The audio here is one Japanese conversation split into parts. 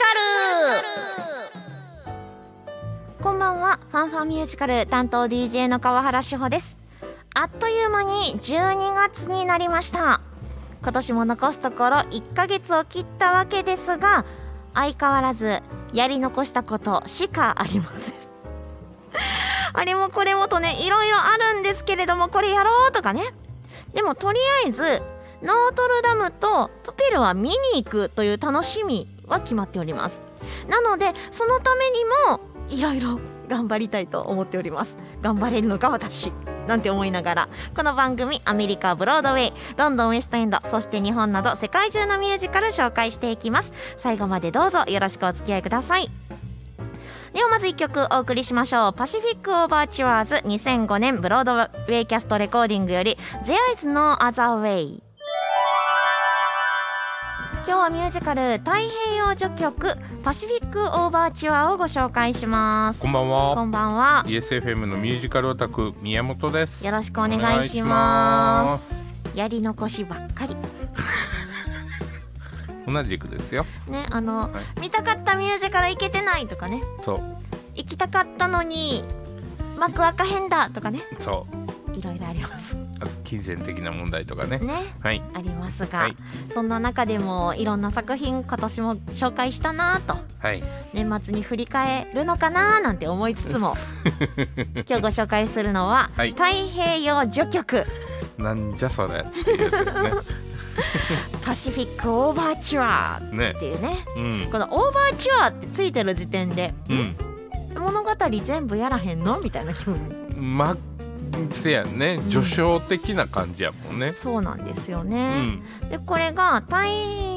カル。こんばんは。ファンファンミュージカル担当 DJ の川原志保です。あっという間に12月になりました。今年も残すところ1ヶ月を切ったわけですが相変わらずやり残したことしかありません。あれもこれもとねいろいろあるんですけれどもこれやろうとかね。でもとりあえずノートルダムとプペルは見に行くという楽しみは決まっております。なのでそのためにもいろいろ頑張りたいと思っております。頑張れるのか私なんて思いながら。この番組アメリカブロードウェイロンドンウエストエンドそして日本など世界中のミュージカル紹介していきます。最後までどうぞよろしくお付き合いください。ではまず1曲お送りしましょう。パシフィックオーバーチュアーズ2005年ブロードウェイキャストレコーディングより There is no other way 今日はミュージカル太平洋序曲パシフィックオーバーチュアをご紹介します。こんばんは。こんばんは。 YesFM のミュージカルオタク宮本です。よろしくお願いします。やり残しばっかり。同じくですよ。ねあの、はい。見たかったミュージカル行けてないとかね。そう。行きたかったのに幕開かへんだとかね。そう。いろいろあります金銭的な問題とかね。ね。はい。ありますが、はい。そんな中でもいろんな作品今年も紹介したなと。はい。年末に振り返るのかななんて思いつつも。今日ご紹介するのは、はい。太平洋序曲。なんじゃそれっていうやつだよパシフィックオーバーチュアーね っていうね。ね。うん。このオーバーチュアーってついてる時点で、うん。物語全部やらへんのみたいな気分。ませやね。ん序章的な感じやもんね。そうなんですようね、ん。でこれが太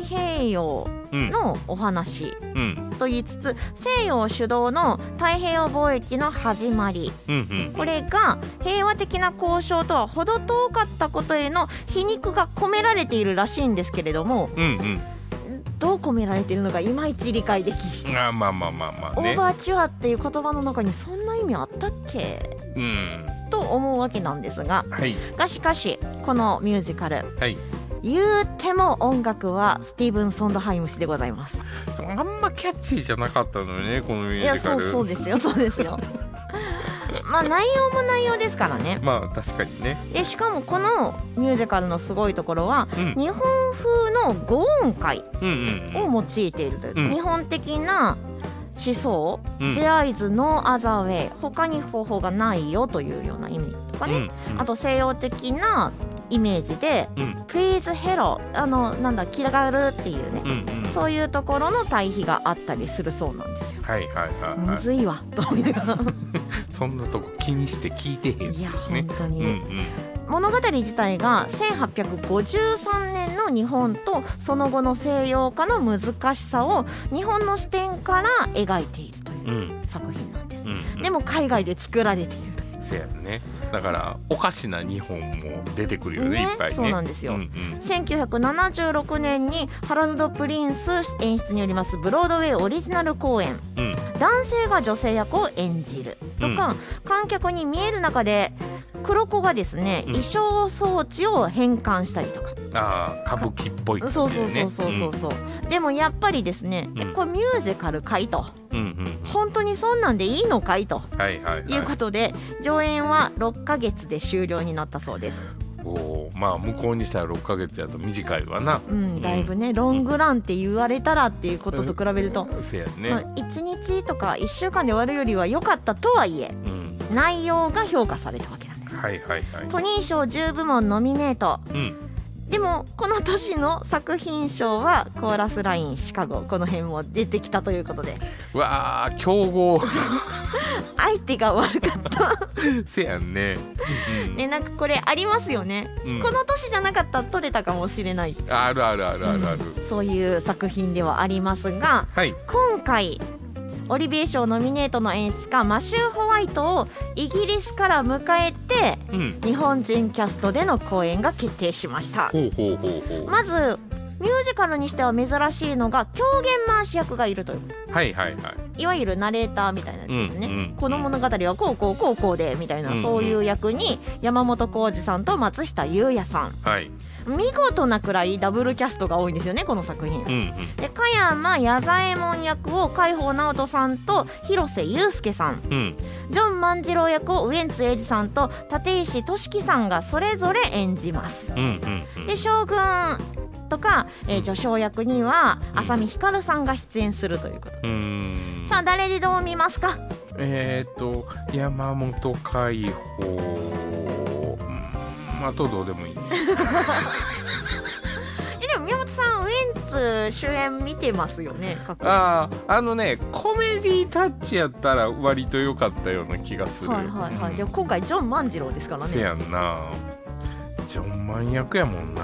平洋うん。のお話うん。と言いつつ西洋主導の太平洋貿易の始まり。うんうん。これが平和的な交渉とは程遠かったことへの皮肉が込められているらしいんですけれどもうんどう込められているのかいまいち理解できうん。あまあまあまあまあオーねバーチュアっていう言葉の中にそんな意味あったっけ？うんと思うわけなんですがはい。がしかしこのミュージカルはい。言うても音楽はスティーブン・ソンドハイム氏でございます。あんまキャッチーじゃなかったのよねこのミュいやージカル。そうそうですよ。そうですよ。まあ内容も内容ですからね。まあ確かにね。でしかもこのミュージカルのすごいところはうん。日本風の五音階を用いているという、うん。日本的な思想「うん。There is no other way」他に方法がないよというような意味とかね、うんうん。あと西洋的なイメージでうん「Please Hello」あのなんだ「嫌がる」っていうね、うんうん。そういうところの対比があったりするそうなんですよ。はいはいはいはい。むずいわと思いながら。そんなとこ気にして聞いてへん。いやね。本当に、うんうん物語自体が1853年の日本とその後の西洋化の難しさを日本の視点から描いているとういうん。作品なんです、うんでも海外で作られている。せやね。だからおかしな日本も出てくるよねねいっぱいね。そうなんですよ。うんうん。1976年にハラルド・プリンス演出によりますブロードウェイオリジナル公演。うん。男性が女性役を演じるとか、観客に見える中で黒子がですね、うん。衣装装置を変換したりとか。ああ歌舞伎っぽい感じそうそうそうそうそうそう、でもやっぱりですね、えうん。これミュージカルかいと。うんうんうん。本当にそんなんでいいのかいと。はいはいはい。いうことで、上演は6ヶ月で終了になったそうです。おーまあ向こうにしたら6ヶ月やと短いわな。うんだいぶね、ロングランって言われたらっていうことと比べると、せやまあね1日とか1週間で終わるよりは良かったとはいえうん。内容が評価されたわけなんです、はいはいはい。トニー賞10部門ノミネート。うん。でもこの年の作品賞はコーラスラインシカゴ。この辺も出てきたということで。うわあ強豪 相手が悪かった。せやんね。うんねなんかこれありますよね、うん。この年じゃなかったら取れたかもしれない。あるあるあるあるある。そういう作品ではありますがはい。今回オリビエ賞ノミネートの演出家マシュー・ホワイトをイギリスから迎えてうん。日本人キャストでの公演が決定しました。まずミュージカルにしては珍しいのが狂言回し役がいるという。はいはいはい。いわゆるナレーターみたいなやつですね、うんうんこの物語はこうこうこうこうでみたいな、うんうん。そういう役に山本浩二さんと松下優也さん。はい。見事なくらいダブルキャストが多いんですよねこの作品。うんうん。で加山弥左衛門役を海宝直人さんと広瀬祐介さん。うん。ジョン万次郎役をウエンツ瑛士さんと立石俊樹さんがそれぞれ演じます。うんうんうん。で将軍とか、えー序章役には浅見光さんが出演するということうーん。さあ誰でどう見ますか？えっ、と山本海宝。うん。あとどうでもいい。えでも宮本さんウエンツ主演見てますよねあああのねコメディタッチやったら割と良かったような気がする。はいはいはい、うん。でも今回ジョン万次郎ですからせねやんな。ジョンマン役やもんな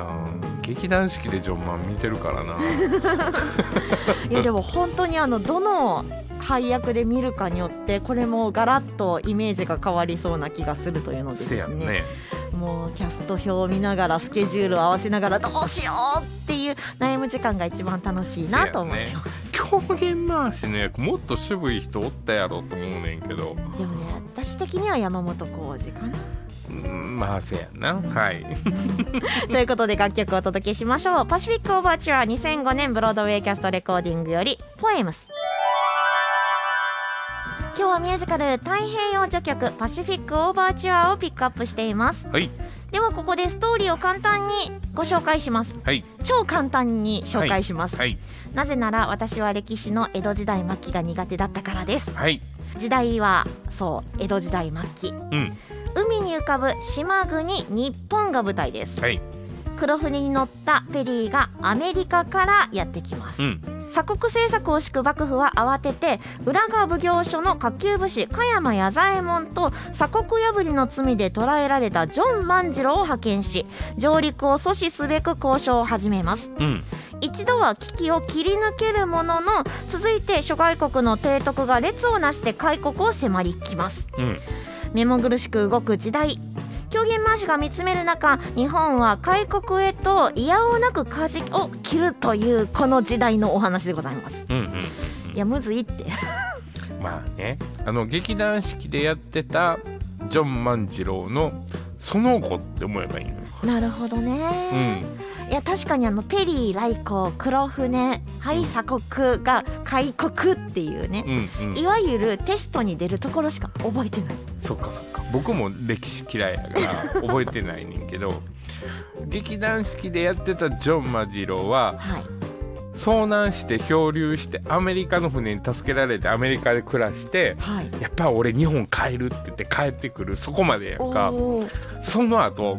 劇団四季でジョンマン見てるからな。いやでも本当にあのどの配役で見るかによってこれもガラッとイメージが変わりそうな気がするというのでですね。ね。もうキャスト表を見ながらスケジュールを合わせながらどうしようっていう悩む時間が一番楽しいなと思ってます、狂言回しの役もっと渋い人おったやろと思うねんけど。でもね私的には山本浩二かな。うんまあせやんな。はい。ということで楽曲をお届けしましょう。パシフィックオーバーチュア2005年ブロードウェイキャストレコーディングより Poems 今日はミュージカル太平洋序曲パシフィックオーバーチュアをピックアップしています。はいではここでストーリーを簡単にご紹介します。はい。超簡単に紹介します、はい。なぜなら私は歴史の江戸時代末期が苦手だったからです。はい。時代はそう江戸時代末期。うん。海に浮かぶ島国日本が舞台です。はい。黒船に乗ったペリーがアメリカからやってきます、うん鎖国政策を敷く幕府は慌てて浦賀奉行所の下級武士加山弥左衛門と鎖国破りの罪で捕らえられたジョン万次郎を派遣し上陸を阻止すべく交渉を始めます。うん。一度は危機を切り抜けるものの続いて諸外国の提督が列をなして開国を迫りきます。うん。目も苦しく動く時代狂言回しが見つめる中日本は開国へといやおなく舵を切るというこの時代のお話でございます。うんうんうんいやむずいって。まあね。あの劇団四季でやってたジョン万次郎のその後って思えばいいのよ。なるほどね、いや確かにあのペリー来航黒船はい鎖国が開国っていうねうんうん。うんいわゆるテストに出るところしか覚えてない。そっかそっか。僕も歴史嫌いやから 覚えてないねんけど劇団四季でやってたジョン万次郎ははい。遭難して漂流してアメリカの船に助けられてアメリカで暮らしてはい。やっぱ俺日本帰るって言って帰ってくるそこまでやんか。その後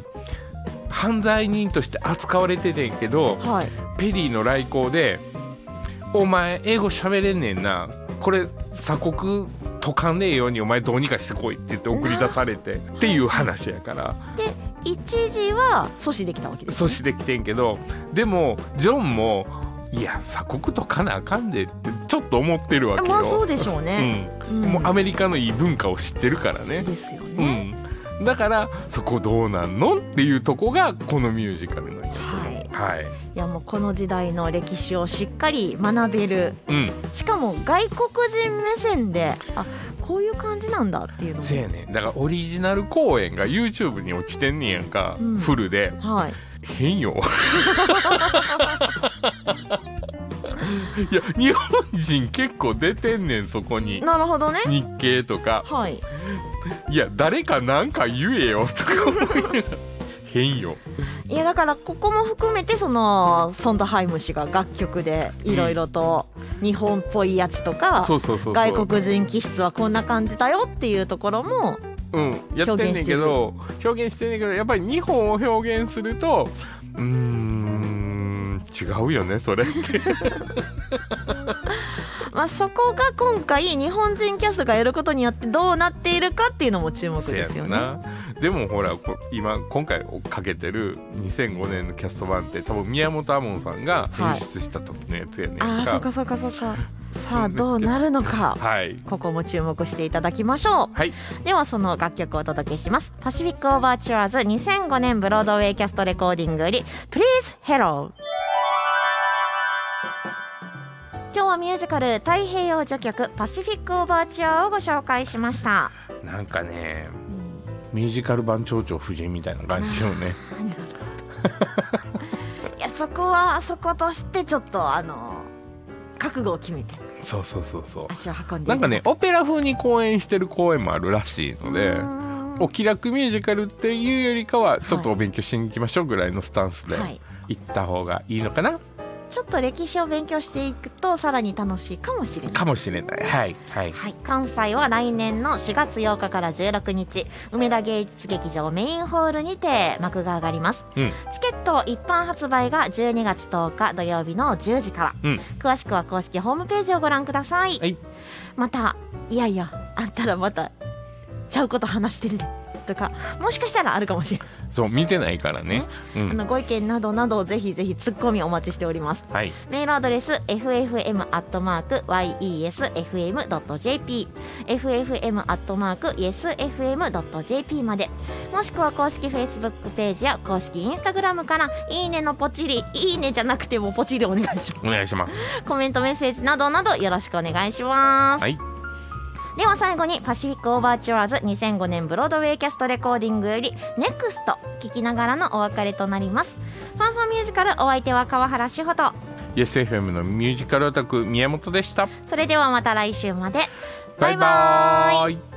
犯罪人として扱われててんけどはい。ペリーの来航で「お前英語喋れんねんな。これ鎖国解かんねえようにお前どうにかしてこい」って言って送り出されてっていう話やから。で一時は阻止できたわけです、ね、阻止できてんけどでもジョンも「いや鎖国解かなあかんで」ってちょっと思ってるわけよ。まあそうでしょうね、うん、もうアメリカのいい文化を知ってるからね。ですようね、ん、だからそこどうなんのっていうとこがこのミュージカルなんやと思う。はい、いやもうこの時代の歴史をしっかり学べる。うん、しかも外国人目線であこういう感じなんだっていうのも。せやねん。だからオリジナル公演が YouTube に落ちてんねんやんか、うん。フルで。はい。変よ いや日本人結構出てんねんそこに。なるほどね。日系とか。はい。いや誰かなんか言えよとか。思いながら変よ。いやだからここも含めてそのソンダハイム氏が楽曲でいろいろと日本っぽいやつとか、そうそうそうそう。外国人気質はこんな感じだよっていうところもうん、やってんねんけど表現してんねんけどやっぱり日本を表現するとうーん違うよねそれって。まあ、そこが今回日本人キャストがやることによってどうなっているかっていうのも注目ですよね。な。でもほらこ今今回かけてる2005年のキャスト版って多分宮本亞門さんが演出した時のやつやねんか、ああそうかそうかそうか。さあど。うなるのか。はい。ここも注目していただきましょはい、うではその楽曲をお届けします。パシフィックオーバーチュアーズ2005年ブロードウェイキャストレコーディングより Please Hello 今日はミュージカル太平洋序曲パシフィックオーバーチュアをご紹介しました、なんかねミュージカル版蝶々夫人みたいな感じよね。いやそこはあそことしてちょっとあの覚悟を決めてそうそうそうそう。足を運んでなんかねオペラ風に公演してる公演もあるらしいのではお気楽ミュージカルっていうよりかはちょっとお勉強しに行きましょうぐらいのスタンスでい、行った方がいいのかなちょっと歴史を勉強していくとさらに楽しいかもしれない。かもしれない。はいはい。はい、関西は来年の4月8日から16日梅田芸術劇場メインホールにて幕が上がります。うん。チケット一般発売が12月10日土曜日の10時から。うん。詳しくは公式ホームページをご覧ください、はい。またいやいやあんたらまたちゃうこと話してるでとかもしかしたらあるかもしれない、そう見てないからね。うん。あのご意見などなどぜひぜひツッコミお待ちしております。はい。メールアドレス ffm.yesfm.jp ffm.yesfm.jp まで。もしくは公式 Facebook ページや公式 Instagram からいいねのポチリいいねじゃなくてもポチリお願いしまお願いしますす。コメントメッセージなどなどよろしくお願いします、はいでは最後にパシフィックオーバーチュアーズ2005年ブロードウェイキャストレコーディングより Next 聞きながらのお別れとなります。ファンファンミュージカルお相手は川原志穂と。YesFM のミュージカルオタク宮本でした。それではまた来週まで。バイバーイ